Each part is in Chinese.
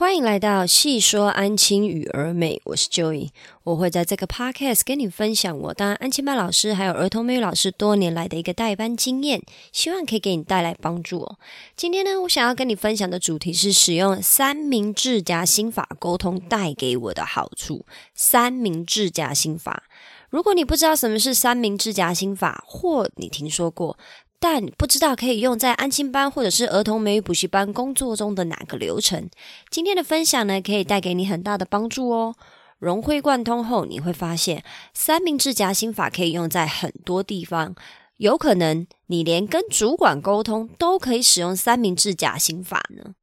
欢迎来到细说安亲与儿美，我是 Joey，我会在这个 podcast 跟你分享我当安亲班老师还有儿童美语老师多年来的一个代班经验，希望可以给你带来帮助哦。今天呢，我想要跟你分享的主题是使用三明治夹心法沟通带给我的好处。三明治夹心法，如果你不知道什么是三明治夹心法，或你听说过。但不知道可以用在安亲班或者是儿童美语补习班工作中的哪个流程？今天的分享呢，可以带给你很大的帮助哦。融会贯通后，你会发现三明治夹心法可以用在很多地方。有可能你连跟主管沟通都可以使用三明治夹心法呢。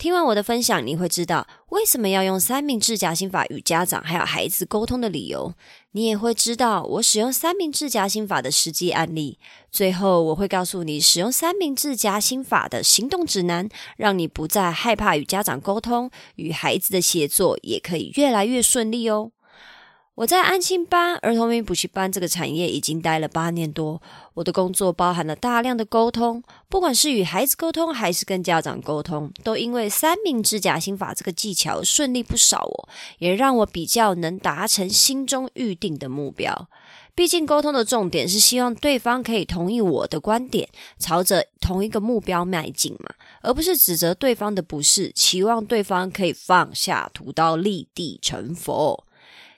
听完我的分享，你会知道为什么要用三明治夹心法与家长还有孩子沟通的理由。你也会知道我使用三明治夹心法的实际案例。最后，我会告诉你使用三明治夹心法的行动指南，让你不再害怕与家长沟通，与孩子的协作也可以越来越顺利哦。我在安亲班、儿童英语补习班这个产业已经待了八年多。我的工作包含了大量的沟通，不管是与孩子沟通还是跟家长沟通，都因为三明治夹心法这个技巧顺利不少哦，也让我比较能达成心中预定的目标。毕竟沟通的重点是希望对方可以同意我的观点，朝着同一个目标迈进嘛，而不是指责对方的不是，期望对方可以放下屠刀立地成佛。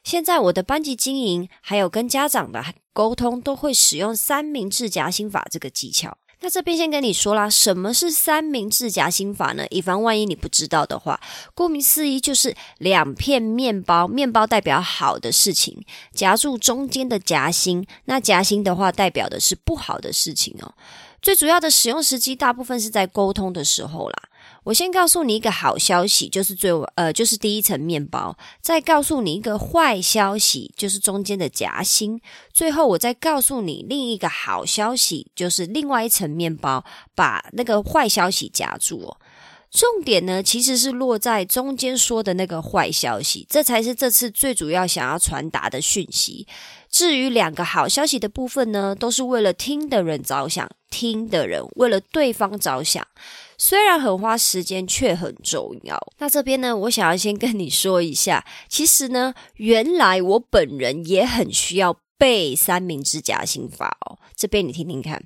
现在我的班级经营，还有跟家长的沟通，都会使用三明治夹心法这个技巧。那这边先跟你说啦，什么是三明治夹心法呢？以防万一你不知道的话，顾名思义就是两片面包，面包代表好的事情，夹住中间的夹心。那夹心的话，代表的是不好的事情哦。最主要的使用时机，大部分是在沟通的时候啦。我先告诉你一个好消息，就是最呃，就是第一层面包；再告诉你一个坏消息，就是中间的夹心；最后我再告诉你另一个好消息，就是另外一层面包把那个坏消息夹住哦。重点呢，其实是落在中间说的那个坏消息，这才是这次最主要想要传达的讯息。至于两个好消息的部分呢，都是为了听的人着想，听的人为了对方着想，虽然很花时间，却很重要。那这边呢，我想要先跟你说一下，其实呢，原来我本人也很需要背三明治夹心法哦。这边你听听看。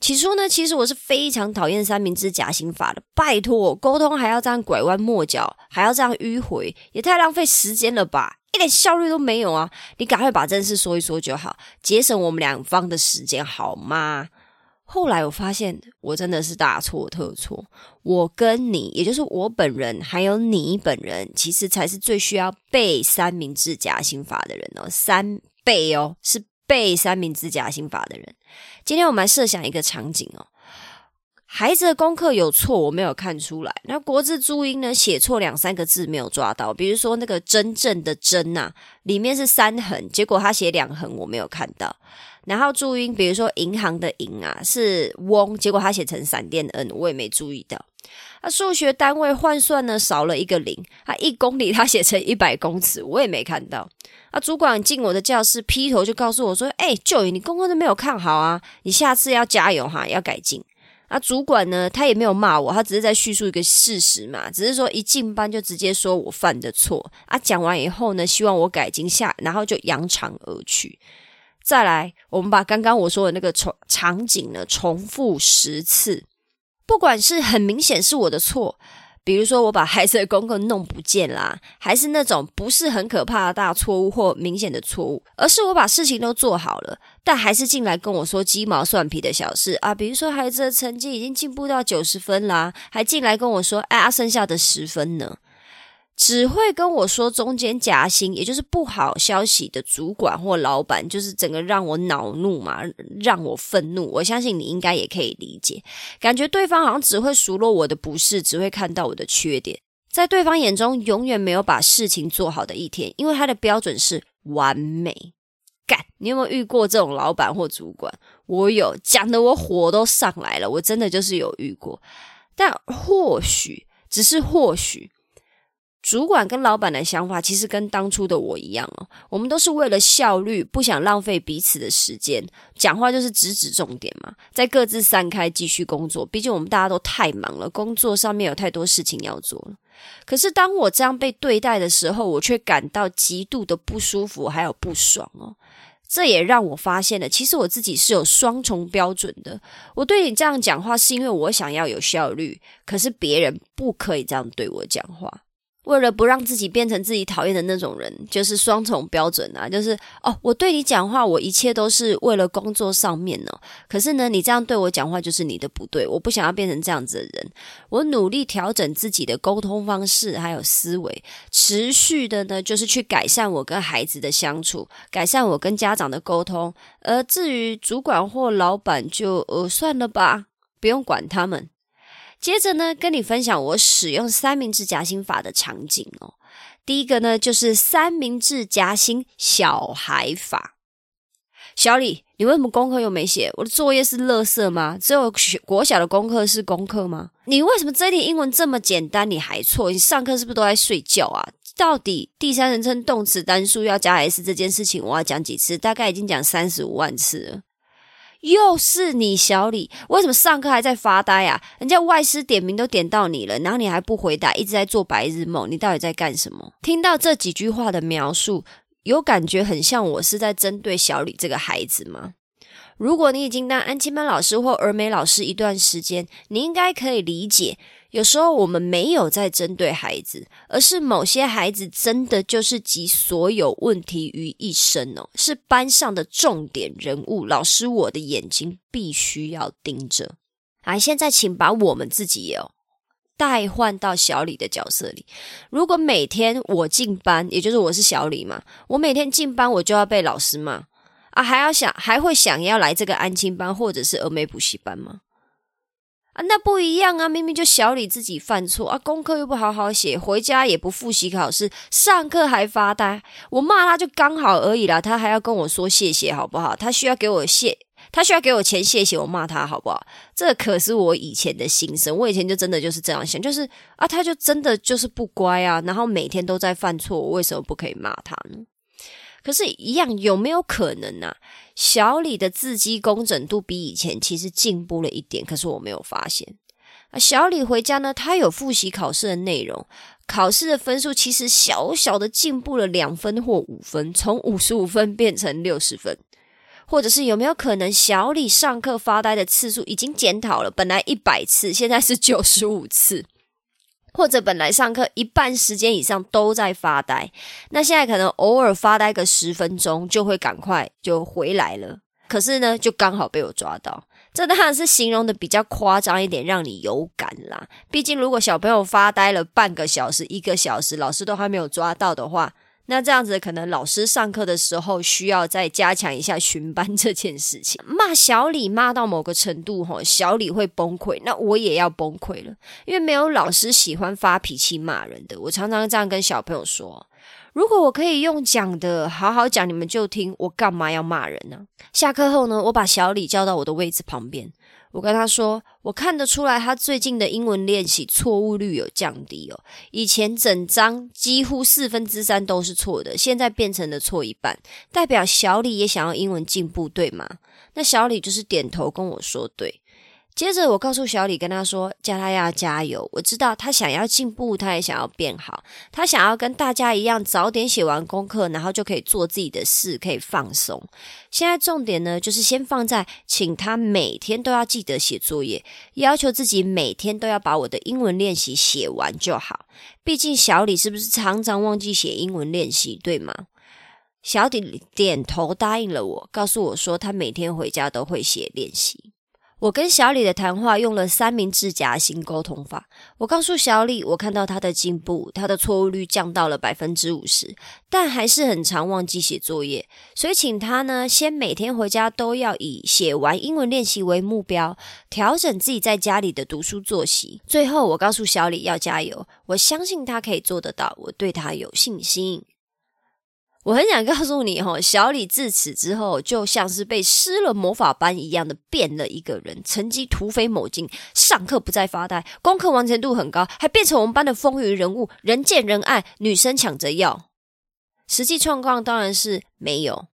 起初呢，其实我是非常讨厌三明治夹心法的。拜托，沟通还要这样拐弯抹角，还要这样迂回，也太浪费时间了吧！一点效率都没有啊！你赶快把正事说一说就好，节省我们两方的时间好吗？后来我发现，我真的是大错特错。我跟你，也就是我本人，还有你本人，其实才是最需要背三明治夹心法的人哦。三背哦，是背三明治夹心法的人。今天我们来设想一个场景哦。孩子的功课有错，我没有看出来。那国字注音呢？写错两三个字没有抓到。比如说那个“真正”的“真”呐，里面是三横，结果他写两横，我没有看到。然后注音，比如说银行的“银”啊，是“翁”，结果他写成闪电的 “n”，我也没注意到。那数学单位换算呢，少了一个零。他一公里他写成一百公尺，我也没看到。啊，主管进我的教室，劈头就告诉我说：“哎，舅爷，你功课都没有看好啊，你下次要加油哈，要改进。”啊，主管呢，他也没有骂我，他只是在叙述一个事实嘛，只是说一进班就直接说我犯的错啊。讲完以后呢，希望我改进下，然后就扬长而去。再来，我们把刚刚我说的那个重场景呢，重复十次，不管是很明显是我的错。比如说，我把孩子的功课弄不见啦，还是那种不是很可怕的大错误或明显的错误，而是我把事情都做好了，但还是进来跟我说鸡毛蒜皮的小事啊。比如说，孩子的成绩已经进步到九十分啦，还进来跟我说，哎，啊，剩下的十分呢？只会跟我说中间夹心，也就是不好消息的主管或老板，就是整个让我恼怒嘛，让我愤怒。我相信你应该也可以理解，感觉对方好像只会数落我的不是，只会看到我的缺点，在对方眼中永远没有把事情做好的一天，因为他的标准是完美。干，你有没有遇过这种老板或主管？我有，讲的我火都上来了，我真的就是有遇过，但或许只是或许。主管跟老板的想法其实跟当初的我一样哦，我们都是为了效率，不想浪费彼此的时间，讲话就是直指重点嘛，在各自散开继续工作。毕竟我们大家都太忙了，工作上面有太多事情要做了。可是当我这样被对待的时候，我却感到极度的不舒服，还有不爽哦。这也让我发现了，其实我自己是有双重标准的。我对你这样讲话，是因为我想要有效率，可是别人不可以这样对我讲话。为了不让自己变成自己讨厌的那种人，就是双重标准啊！就是哦，我对你讲话，我一切都是为了工作上面呢。可是呢，你这样对我讲话，就是你的不对。我不想要变成这样子的人，我努力调整自己的沟通方式还有思维，持续的呢，就是去改善我跟孩子的相处，改善我跟家长的沟通。而至于主管或老板，就呃算了吧，不用管他们。接着呢，跟你分享我使用三明治夹心法的场景哦。第一个呢，就是三明治夹心小孩法。小李，你为什么功课又没写？我的作业是垃圾吗？只有国小的功课是功课吗？你为什么这题英文这么简单，你还错？你上课是不是都在睡觉啊？到底第三人称动词单数要加 s 这件事情，我要讲几次？大概已经讲三十五万次了。又是你，小李，为什么上课还在发呆啊？人家外师点名都点到你了，然后你还不回答，一直在做白日梦，你到底在干什么？听到这几句话的描述，有感觉很像我是在针对小李这个孩子吗？如果你已经当安亲班老师或儿美老师一段时间，你应该可以理解。有时候我们没有在针对孩子，而是某些孩子真的就是集所有问题于一身哦，是班上的重点人物。老师，我的眼睛必须要盯着。来，现在请把我们自己哦代换到小李的角色里。如果每天我进班，也就是我是小李嘛，我每天进班我就要被老师骂啊，还要想还会想要来这个安亲班或者是峨眉补习班吗？啊，那不一样啊！明明就小李自己犯错啊，功课又不好好写，回家也不复习考试，上课还发呆。我骂他就刚好而已啦，他还要跟我说谢谢，好不好？他需要给我谢，他需要给我钱，谢谢我骂他，好不好？这可是我以前的心声，我以前就真的就是这样想，就是啊，他就真的就是不乖啊，然后每天都在犯错，我为什么不可以骂他呢？可是，一样有没有可能呢？小李的字迹工整度比以前其实进步了一点，可是我没有发现。啊，小李回家呢，他有复习考试的内容，考试的分数其实小小的进步了两分或五分，从五十五分变成六十分。或者是有没有可能，小李上课发呆的次数已经检讨了，本来一百次，现在是九十五次。或者本来上课一半时间以上都在发呆，那现在可能偶尔发呆个十分钟就会赶快就回来了。可是呢，就刚好被我抓到，这当然是形容的比较夸张一点，让你有感啦。毕竟如果小朋友发呆了半个小时、一个小时，老师都还没有抓到的话。那这样子，可能老师上课的时候需要再加强一下巡班这件事情。骂小李骂到某个程度，哈，小李会崩溃，那我也要崩溃了，因为没有老师喜欢发脾气骂人的。我常常这样跟小朋友说：如果我可以用讲的好好讲，你们就听，我干嘛要骂人呢？下课后呢，我把小李叫到我的位置旁边。我跟他说，我看得出来，他最近的英文练习错误率有降低哦。以前整张几乎四分之三都是错的，现在变成了错一半，代表小李也想要英文进步，对吗？那小李就是点头跟我说对。接着我告诉小李，跟他说：“叫他要加油。我知道他想要进步，他也想要变好，他想要跟大家一样早点写完功课，然后就可以做自己的事，可以放松。现在重点呢，就是先放在请他每天都要记得写作业，要求自己每天都要把我的英文练习写完就好。毕竟小李是不是常常忘记写英文练习，对吗？”小李点头答应了我，告诉我说他每天回家都会写练习。我跟小李的谈话用了三明治夹心沟通法。我告诉小李，我看到他的进步，他的错误率降到了百分之五十，但还是很常忘记写作业，所以请他呢，先每天回家都要以写完英文练习为目标，调整自己在家里的读书作息。最后，我告诉小李要加油，我相信他可以做得到，我对他有信心。我很想告诉你，哈，小李自此之后就像是被施了魔法般一样的变了一个人，成绩突飞猛进，上课不再发呆，功课完成度很高，还变成我们班的风云人物，人见人爱，女生抢着要。实际状况当然是没有，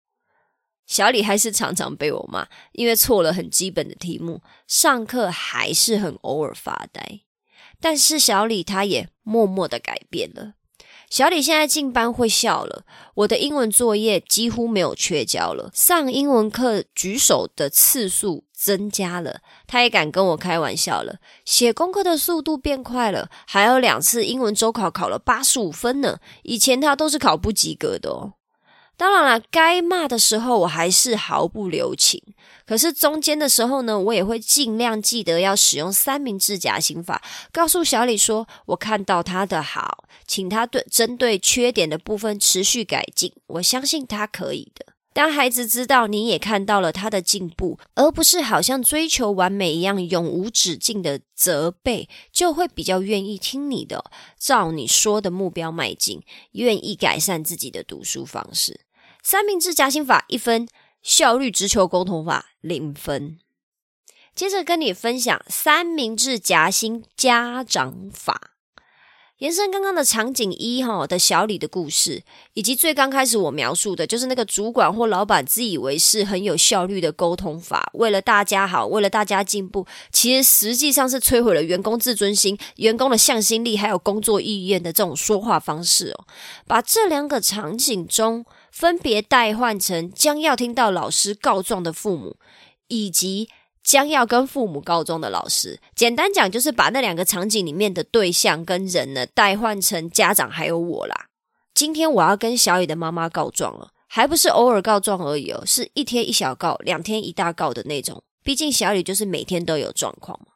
小李还是常常被我骂，因为错了很基本的题目，上课还是很偶尔发呆。但是小李他也默默的改变了。小李现在进班会笑了，我的英文作业几乎没有缺交了，上英文课举手的次数增加了，他也敢跟我开玩笑了，写功课的速度变快了，还有两次英文周考考了八十五分呢，以前他都是考不及格的哦。当然了，该骂的时候我还是毫不留情。可是中间的时候呢，我也会尽量记得要使用三明治夹心法，告诉小李说：“我看到他的好，请他对针对缺点的部分持续改进。我相信他可以的。当孩子知道你也看到了他的进步，而不是好像追求完美一样永无止境的责备，就会比较愿意听你的，照你说的目标迈进，愿意改善自己的读书方式。”三明治夹心法一分，效率直球沟通法零分。接着跟你分享三明治夹心家长法，延伸刚刚的场景一哈的小李的故事，以及最刚开始我描述的，就是那个主管或老板自以为是很有效率的沟通法，为了大家好，为了大家进步，其实实际上是摧毁了员工自尊心、员工的向心力，还有工作意愿的这种说话方式哦。把这两个场景中。分别代换成将要听到老师告状的父母，以及将要跟父母告状的老师。简单讲，就是把那两个场景里面的对象跟人呢，代换成家长还有我啦。今天我要跟小雨的妈妈告状了，还不是偶尔告状而已哦，是一天一小告，两天一大告的那种。毕竟小李就是每天都有状况嘛。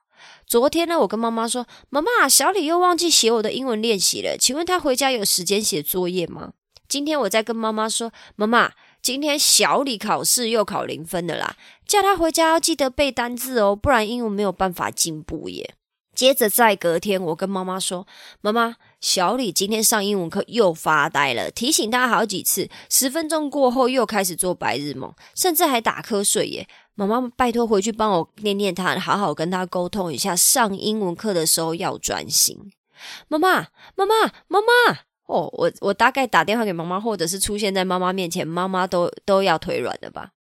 昨天呢，我跟妈妈说：“妈妈，小李又忘记写我的英文练习了，请问他回家有时间写作业吗？”今天我在跟妈妈说：“妈妈，今天小李考试又考零分的啦，叫他回家要记得背单字哦，不然英文没有办法进步耶。”接着在隔天，我跟妈妈说：“妈妈，小李今天上英文课又发呆了，提醒他好几次，十分钟过后又开始做白日梦，甚至还打瞌睡耶。妈妈，拜托回去帮我念念他，好好跟他沟通一下，上英文课的时候要专心。”妈妈，妈妈，妈妈。哦，我我大概打电话给妈妈，或者是出现在妈妈面前，妈妈都都要腿软的吧。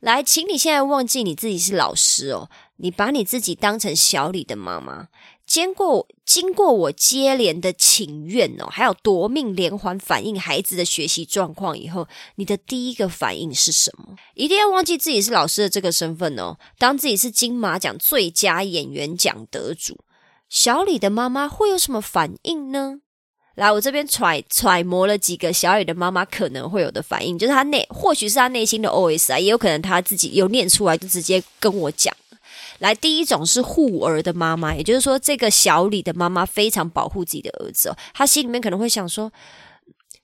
来，请你现在忘记你自己是老师哦，你把你自己当成小李的妈妈。经过经过我接连的请愿哦，还有夺命连环反映孩子的学习状况以后，你的第一个反应是什么？一定要忘记自己是老师的这个身份哦，当自己是金马奖最佳演员奖得主，小李的妈妈会有什么反应呢？来，我这边揣揣摩了几个小雨的妈妈可能会有的反应，就是他内或许是他内心的 OS 啊，也有可能他自己有念出来，就直接跟我讲。来，第一种是护儿的妈妈，也就是说，这个小李的妈妈非常保护自己的儿子哦，他心里面可能会想说，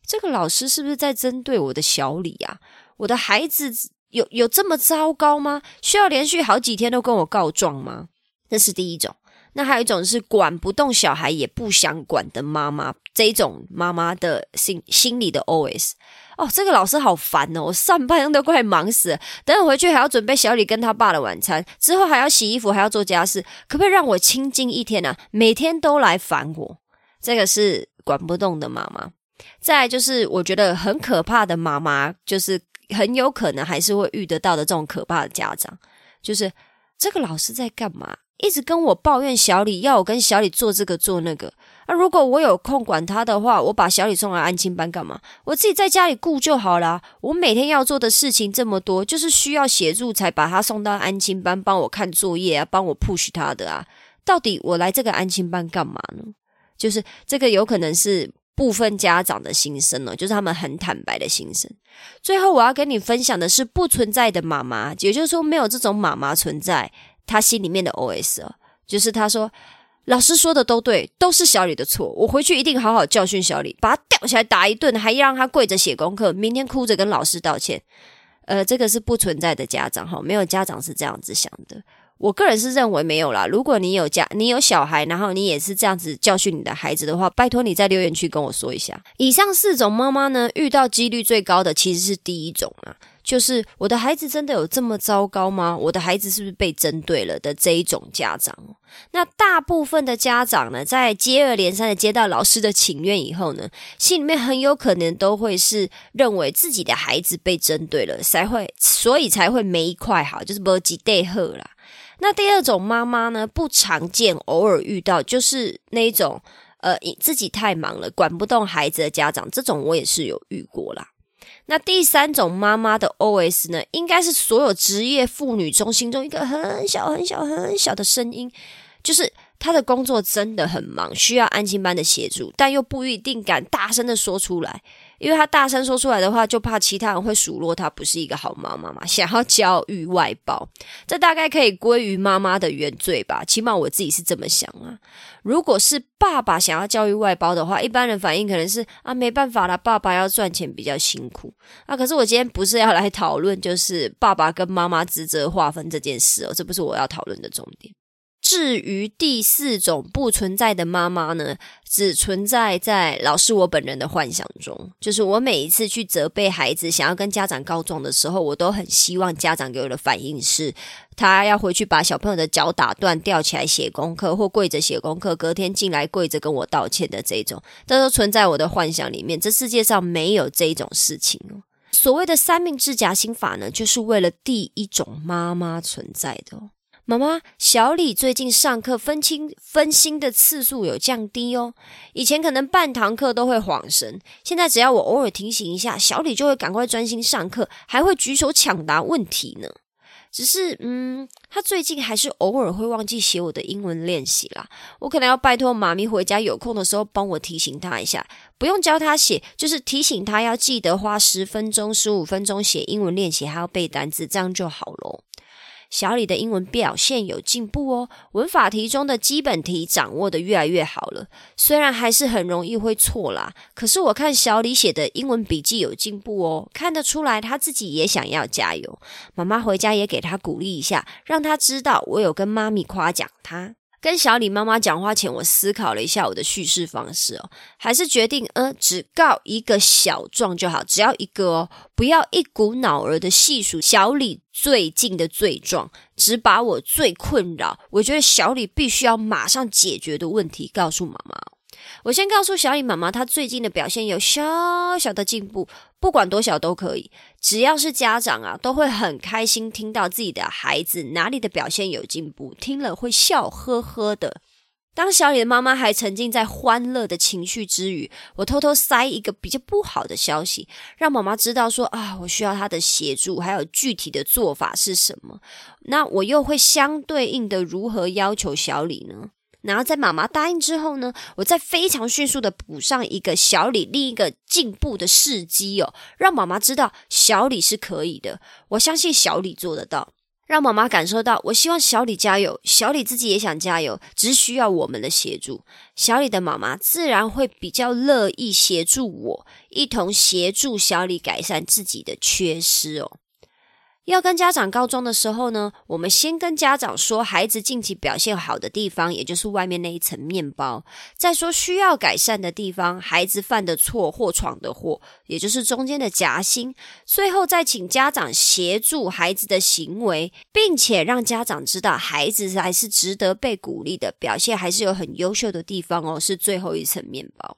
这个老师是不是在针对我的小李啊？我的孩子有有这么糟糕吗？需要连续好几天都跟我告状吗？这是第一种。那还有一种是管不动小孩也不想管的妈妈，这一种妈妈的心心里的 OS 哦，这个老师好烦哦，我上班都快忙死了，等我回去还要准备小李跟他爸的晚餐，之后还要洗衣服，还要做家事，可不可以让我清静一天呢？每天都来烦我，这个是管不动的妈妈。再就是我觉得很可怕的妈妈，就是很有可能还是会遇得到的这种可怕的家长，就是这个老师在干嘛？一直跟我抱怨小李，要我跟小李做这个做那个。那如果我有空管他的话，我把小李送来安亲班干嘛？我自己在家里顾就好啦。我每天要做的事情这么多，就是需要协助才把他送到安亲班，帮我看作业啊，帮我 push 他的啊。到底我来这个安亲班干嘛呢？就是这个有可能是部分家长的心声哦，就是他们很坦白的心声。最后我要跟你分享的是不存在的妈妈，也就是说没有这种妈妈存在。他心里面的 OS 啊，就是他说老师说的都对，都是小李的错，我回去一定好好教训小李，把他吊起来打一顿，还让他跪着写功课，明天哭着跟老师道歉。呃，这个是不存在的家长哈，没有家长是这样子想的。我个人是认为没有啦。如果你有家，你有小孩，然后你也是这样子教训你的孩子的话，拜托你在留言区跟我说一下。以上四种妈妈呢，遇到几率最高的其实是第一种啊，就是我的孩子真的有这么糟糕吗？我的孩子是不是被针对了的这一种家长？那大部分的家长呢，在接二连三的接到老师的请愿以后呢，心里面很有可能都会是认为自己的孩子被针对了，才会所以才会没一块好，就是不几对贺啦。那第二种妈妈呢，不常见，偶尔遇到，就是那一种，呃，自己太忙了，管不动孩子的家长，这种我也是有遇过啦。那第三种妈妈的 OS 呢，应该是所有职业妇女中心中一个很小很小很小的声音，就是她的工作真的很忙，需要安静班的协助，但又不一定敢大声的说出来。因为他大声说出来的话，就怕其他人会数落他不是一个好妈妈嘛，想要教育外包，这大概可以归于妈妈的原罪吧。起码我自己是这么想啊。如果是爸爸想要教育外包的话，一般人反应可能是啊，没办法了，爸爸要赚钱比较辛苦啊。可是我今天不是要来讨论就是爸爸跟妈妈职责划分这件事哦，这不是我要讨论的重点。至于第四种不存在的妈妈呢，只存在在老师我本人的幻想中。就是我每一次去责备孩子，想要跟家长告状的时候，我都很希望家长给我的反应是，他要回去把小朋友的脚打断，吊起来写功课，或跪着写功课，隔天进来跪着跟我道歉的这种，这都存在我的幻想里面。这世界上没有这种事情哦。所谓的三命制夹心法呢，就是为了第一种妈妈存在的。妈妈，小李最近上课分清分心的次数有降低哦。以前可能半堂课都会晃神，现在只要我偶尔提醒一下，小李就会赶快专心上课，还会举手抢答问题呢。只是，嗯，他最近还是偶尔会忘记写我的英文练习啦。我可能要拜托妈咪回家有空的时候帮我提醒他一下，不用教他写，就是提醒他要记得花十分钟、十五分钟写英文练习，还要背单词，这样就好喽。小李的英文表现有进步哦，文法题中的基本题掌握的越来越好了。虽然还是很容易会错啦，可是我看小李写的英文笔记有进步哦，看得出来他自己也想要加油。妈妈回家也给他鼓励一下，让他知道我有跟妈咪夸奖他。跟小李妈妈讲话前，我思考了一下我的叙事方式哦，还是决定，呃，只告一个小状就好，只要一个哦，不要一股脑儿的细数小李最近的罪状，只把我最困扰，我觉得小李必须要马上解决的问题告诉妈妈。我先告诉小李妈妈，她最近的表现有小小的进步，不管多小都可以。只要是家长啊，都会很开心听到自己的孩子哪里的表现有进步，听了会笑呵呵的。当小李的妈妈还沉浸在欢乐的情绪之余，我偷偷塞一个比较不好的消息，让妈妈知道说啊，我需要她的协助，还有具体的做法是什么。那我又会相对应的如何要求小李呢？然后在妈妈答应之后呢，我再非常迅速的补上一个小李另一个进步的事迹哦，让妈妈知道小李是可以的，我相信小李做得到，让妈妈感受到我希望小李加油，小李自己也想加油，只需要我们的协助，小李的妈妈自然会比较乐意协助我，一同协助小李改善自己的缺失哦。要跟家长告状的时候呢，我们先跟家长说孩子近期表现好的地方，也就是外面那一层面包；再说需要改善的地方，孩子犯的错或闯的祸，也就是中间的夹心；最后再请家长协助孩子的行为，并且让家长知道孩子还是值得被鼓励的，表现还是有很优秀的地方哦，是最后一层面包。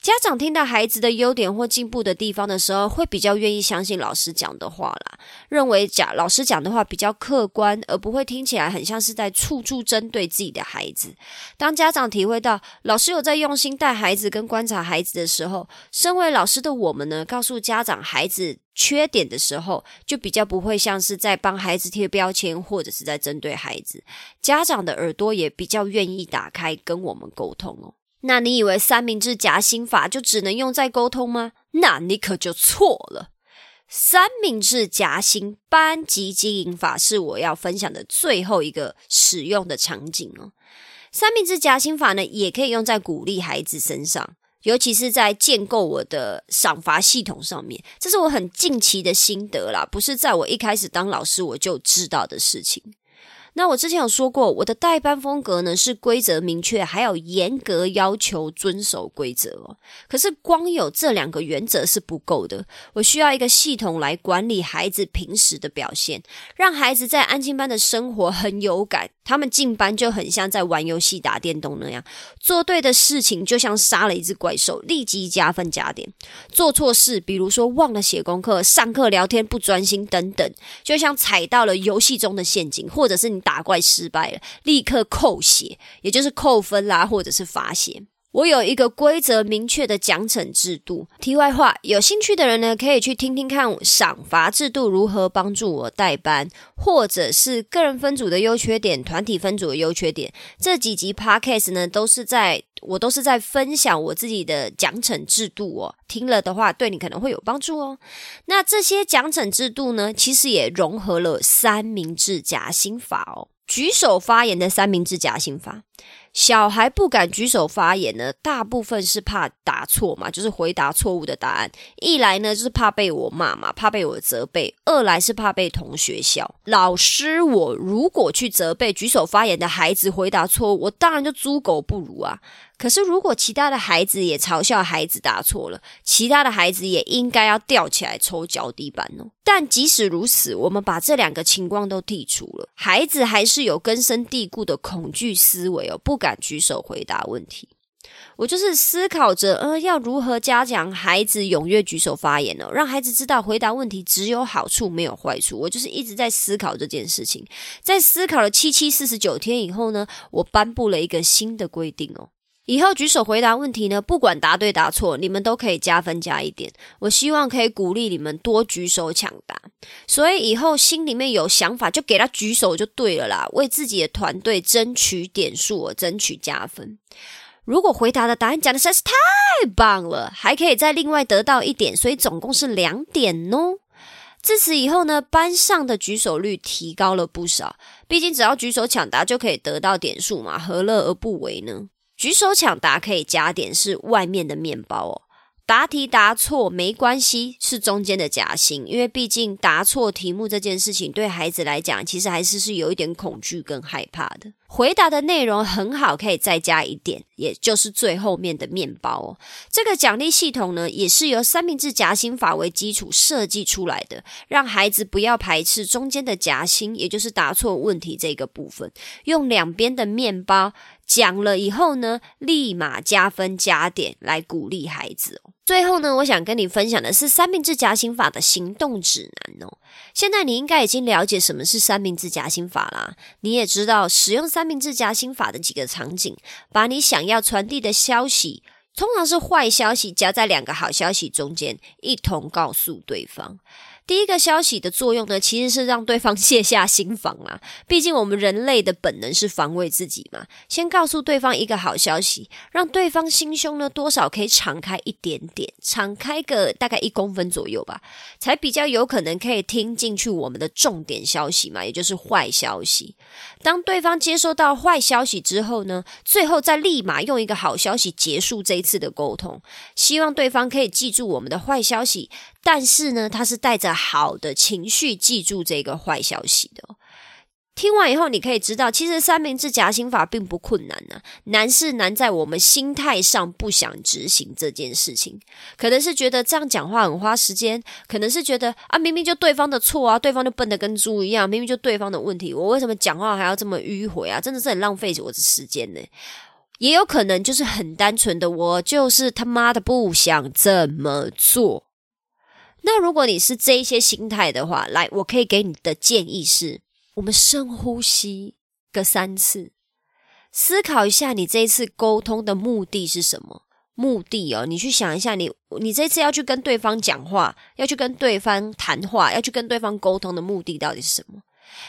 家长听到孩子的优点或进步的地方的时候，会比较愿意相信老师讲的话啦，认为讲老师讲的话比较客观，而不会听起来很像是在处处针对自己的孩子。当家长体会到老师有在用心带孩子跟观察孩子的时候，身为老师的我们呢，告诉家长孩子缺点的时候，就比较不会像是在帮孩子贴标签，或者是在针对孩子。家长的耳朵也比较愿意打开，跟我们沟通哦。那你以为三明治夹心法就只能用在沟通吗？那你可就错了。三明治夹心班级经营法是我要分享的最后一个使用的场景哦。三明治夹心法呢，也可以用在鼓励孩子身上，尤其是在建构我的赏罚系统上面。这是我很近期的心得啦，不是在我一开始当老师我就知道的事情。那我之前有说过，我的代班风格呢是规则明确，还有严格要求遵守规则哦。可是光有这两个原则是不够的，我需要一个系统来管理孩子平时的表现，让孩子在安静班的生活很有感。他们进班就很像在玩游戏、打电动那样，做对的事情就像杀了一只怪兽，立即加分加点；做错事，比如说忘了写功课、上课聊天不专心等等，就像踩到了游戏中的陷阱，或者是你打怪失败了，立刻扣血，也就是扣分啦，或者是罚血。我有一个规则明确的奖惩制度。题外话，有兴趣的人呢，可以去听听看赏罚制度如何帮助我代班，或者是个人分组的优缺点、团体分组的优缺点。这几集 podcast 呢，都是在我都是在分享我自己的奖惩制度哦。听了的话，对你可能会有帮助哦。那这些奖惩制度呢，其实也融合了三明治夹心法哦。举手发言的三明治夹心法。小孩不敢举手发言呢，大部分是怕答错嘛，就是回答错误的答案。一来呢，就是怕被我骂嘛，怕被我责备；二来是怕被同学笑。老师，我如果去责备举手发言的孩子回答错误，我当然就猪狗不如啊。可是如果其他的孩子也嘲笑孩子答错了，其他的孩子也应该要吊起来抽脚底板哦。但即使如此，我们把这两个情况都剔除了，孩子还是有根深蒂固的恐惧思维哦，不敢举手回答问题。我就是思考着，呃，要如何加强孩子踊跃举手发言呢？让孩子知道回答问题只有好处没有坏处。我就是一直在思考这件事情，在思考了七七四十九天以后呢，我颁布了一个新的规定哦。以后举手回答问题呢，不管答对答错，你们都可以加分加一点。我希望可以鼓励你们多举手抢答，所以以后心里面有想法就给他举手就对了啦，为自己的团队争取点数，争取加分。如果回答的答案讲的实在是太棒了，还可以再另外得到一点，所以总共是两点哦。自此以后呢，班上的举手率提高了不少。毕竟只要举手抢答就可以得到点数嘛，何乐而不为呢？举手抢答可以加点是外面的面包哦，答题答错没关系，是中间的夹心，因为毕竟答错题目这件事情对孩子来讲，其实还是是有一点恐惧跟害怕的。回答的内容很好，可以再加一点，也就是最后面的面包哦。这个奖励系统呢，也是由三明治夹心法为基础设计出来的，让孩子不要排斥中间的夹心，也就是答错问题这个部分，用两边的面包。讲了以后呢，立马加分加点来鼓励孩子哦。最后呢，我想跟你分享的是三明治夹心法的行动指南哦。现在你应该已经了解什么是三明治夹心法啦，你也知道使用三明治夹心法的几个场景，把你想要传递的消息，通常是坏消息夹在两个好消息中间，一同告诉对方。第一个消息的作用呢，其实是让对方卸下心防啊。毕竟我们人类的本能是防卫自己嘛。先告诉对方一个好消息，让对方心胸呢多少可以敞开一点点，敞开个大概一公分左右吧，才比较有可能可以听进去我们的重点消息嘛，也就是坏消息。当对方接收到坏消息之后呢，最后再立马用一个好消息结束这一次的沟通，希望对方可以记住我们的坏消息。但是呢，他是带着好的情绪记住这个坏消息的。听完以后，你可以知道，其实三明治夹心法并不困难呢，难是难在我们心态上不想执行这件事情。可能是觉得这样讲话很花时间，可能是觉得啊，明明就对方的错啊，对方就笨的跟猪一样，明明就对方的问题，我为什么讲话还要这么迂回啊？真的是很浪费我的时间呢。也有可能就是很单纯的，我就是他妈的不想这么做。那如果你是这一些心态的话，来，我可以给你的建议是：我们深呼吸个三次，思考一下你这一次沟通的目的是什么？目的哦，你去想一下，你你这次要去跟对方讲话，要去跟对方谈话，要去跟对方沟通的目的到底是什么？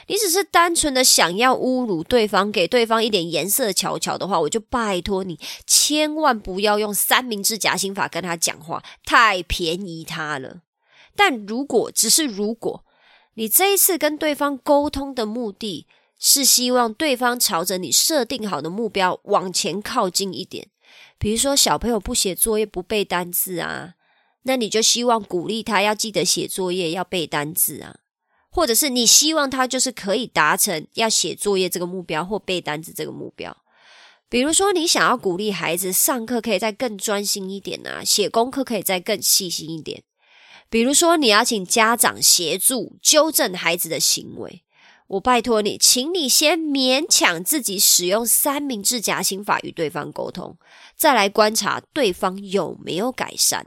你只是单纯的想要侮辱对方，给对方一点颜色瞧瞧的话，我就拜托你，千万不要用三明治夹心法跟他讲话，太便宜他了。但如果只是如果，你这一次跟对方沟通的目的是希望对方朝着你设定好的目标往前靠近一点，比如说小朋友不写作业不背单字啊，那你就希望鼓励他要记得写作业要背单字啊，或者是你希望他就是可以达成要写作业这个目标或背单词这个目标。比如说，你想要鼓励孩子上课可以再更专心一点啊，写功课可以再更细心一点。比如说，你要请家长协助纠正孩子的行为，我拜托你，请你先勉强自己使用三明治夹心法与对方沟通，再来观察对方有没有改善。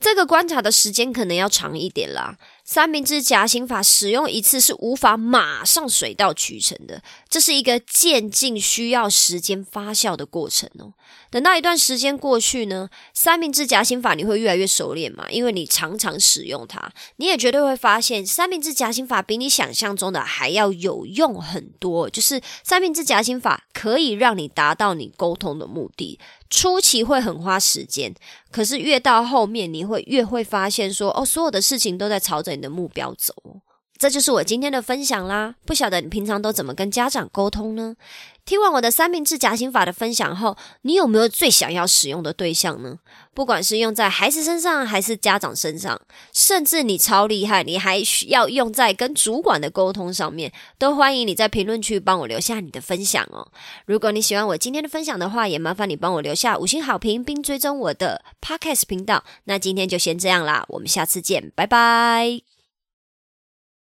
这个观察的时间可能要长一点啦。三明治夹心法使用一次是无法马上水到渠成的，这是一个渐进、需要时间发酵的过程哦。等到一段时间过去呢，三明治夹心法你会越来越熟练嘛？因为你常常使用它，你也绝对会发现三明治夹心法比你想象中的还要有用很多。就是三明治夹心法可以让你达到你沟通的目的。初期会很花时间，可是越到后面，你会越会发现说，哦，所有的事情都在朝着你的目标走。这就是我今天的分享啦。不晓得你平常都怎么跟家长沟通呢？听完我的三明治夹心法的分享后，你有没有最想要使用的对象呢？不管是用在孩子身上，还是家长身上，甚至你超厉害，你还需要用在跟主管的沟通上面，都欢迎你在评论区帮我留下你的分享哦。如果你喜欢我今天的分享的话，也麻烦你帮我留下五星好评，并追踪我的 Podcast 频道。那今天就先这样啦，我们下次见，拜拜。